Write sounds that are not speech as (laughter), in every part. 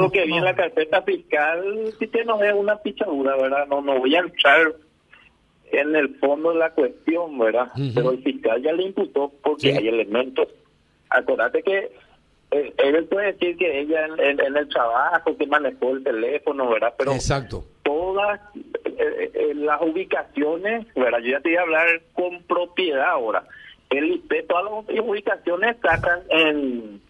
Lo que vi en la carpeta fiscal sí que no es una pichadura, ¿verdad? No, no voy a entrar en el fondo de la cuestión, ¿verdad? Pero el fiscal ya le imputó porque hay elementos. Acordate que eh, él puede decir que ella en, el trabajo, que manejó el teléfono, ¿verdad? Pero Exacto. todas eh, eh, las ubicaciones, ¿verdad? Yo ya te voy a hablar con propiedad ahora. El IP, todas las ubicaciones sacan en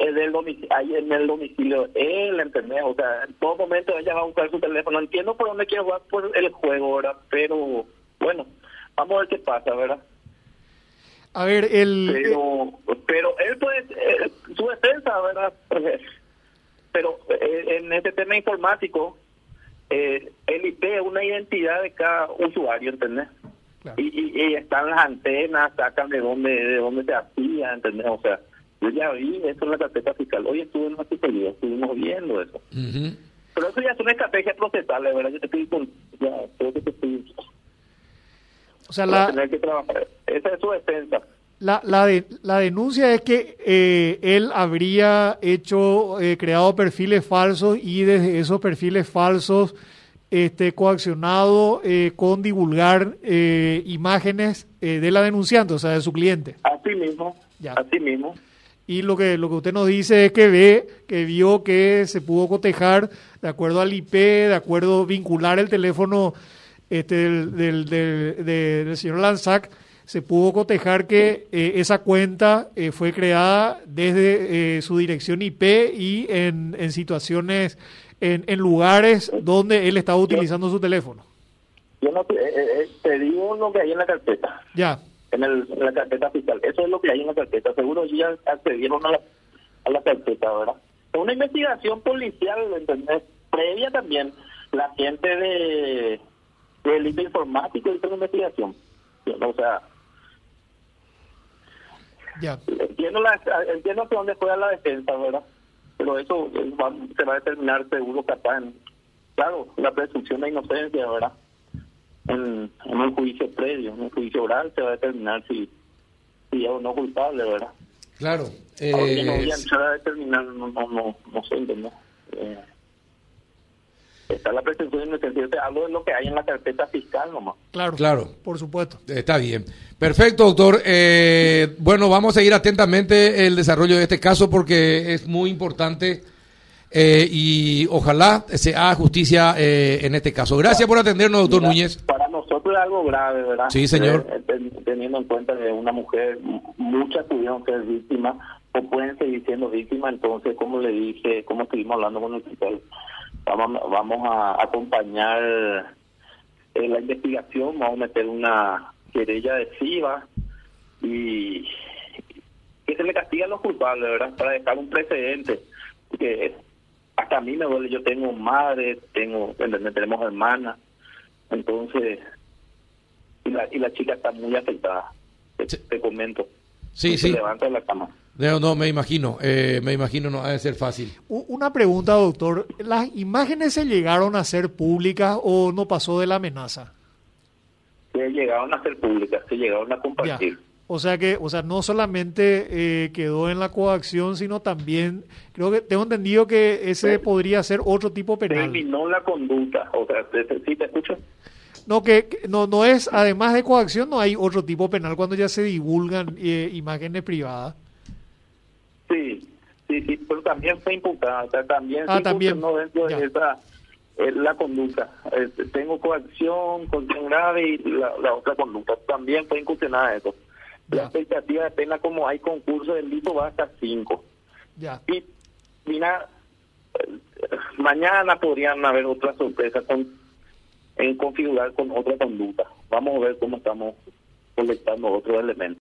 en el domicilio, ahí en el domicilio él, ¿entendés? O sea, en todo momento ella va a buscar su teléfono. Entiendo por dónde quiere jugar por el juego, ¿verdad? Pero, bueno, vamos a ver qué pasa, ¿verdad? A ver, el... Pero, pero él puede, eh, su defensa, ¿verdad? (laughs) Pero eh, en este tema informático, eh, el IP es una identidad de cada usuario, ¿entendés? Y, y, están las antenas, sacan de dónde, de dónde se hacía, ¿entendés? O sea, yo ya vi eso en la carpeta fiscal. Hoy estuve en la fiscalía, estuvimos viendo eso. Pero eso ya es una estrategia procesal, la verdad. Yo te estoy con. Ya, creo que te estoy. O sea, la. Tener que trabajar. Esa es su defensa. La, la, de, la denuncia es que eh, él habría hecho, eh, creado perfiles falsos y desde esos perfiles falsos este, coaccionado eh, con divulgar eh, imágenes eh, de la denunciante, o sea, de su cliente. Así mismo, ya. así mismo y lo que, lo que usted nos dice es que ve, que vio que se pudo cotejar de acuerdo al IP, de acuerdo vincular el teléfono este, del, del, del, señor Lanzac, se pudo cotejar que eh, esa cuenta eh, fue creada desde eh, su dirección IP y en, en situaciones, en, en, lugares donde él estaba utilizando su teléfono. Yo no te digo lo que hay en la carpeta. Ya en, el, la carpeta fiscal. Eso es lo que hay en la carpeta. Seguro ya accedieron a la, a la carpeta, ¿verdad? Una investigación policial, ¿entendés? Previa también. La gente de del IT informático hizo una investigación. O sea, ya. Entiendo, la, entiendo que dónde fue a la defensa, ¿verdad? Pero eso va, se va a determinar seguro capaz en, claro, la presunción de inocencia, ¿verdad? En, un juicio previo, en un juicio oral, se va a determinar si, si es o no culpable, ¿verdad? Claro. Eh, no voy a entrar a determinar, no, no, no, no sé, ¿no? Eh, está la presunción de hablo de lo que hay en la carpeta fiscal nomás. Claro, claro, por supuesto. Está bien. Perfecto, doctor. Eh, bueno, vamos a seguir atentamente el desarrollo de este caso porque es muy importante eh, y ojalá se haga justicia eh, en este caso. Gracias por atendernos, doctor Núñez. Para nosotros es algo grave, ¿verdad? Sí, señor. Eh, teniendo en cuenta que una mujer, muchas pudieron ser víctimas o pueden seguir siendo víctimas, entonces, como le dije, como estuvimos hablando con el fiscal, vamos, vamos a acompañar la investigación, vamos a meter una querella de FIBA y que se le castiga a los culpables, ¿verdad? Para dejar un precedente. Que hasta a mí me duele, yo tengo madre, tengo, tenemos hermana, entonces, y la, y la chica está muy afectada, te, comento. Sí, sí. Se levanta de la cama. No, no, me imagino, eh, me imagino, no ha de ser fácil. Una pregunta, doctor, ¿las imágenes se llegaron a ser públicas o no pasó de la amenaza? Se llegaron a ser públicas, se llegaron a compartir. O sea que, o sea, no solamente eh, quedó en la coacción, sino también, creo que tengo entendido que ese podría ser otro tipo penal. Terminó la conducta, o sea, ¿sí te escucho? No, que, no, no es, además de coacción, no hay otro tipo penal cuando ya se divulgan eh, imágenes privadas. Sí, sí, sí, pero también fue imputada, o sea, también ah, también. dentro de esa eh, la conducta. tengo coacción, coacción grave y la, la, otra conducta también fue incursionada eso. La expectativa de pena, como hay concurso del delito, va hasta 5. Ya. Y mira, mañana podrían haber otras sorpresas con, en configurar con otra conducta. Vamos a ver cómo estamos colectando otros elementos.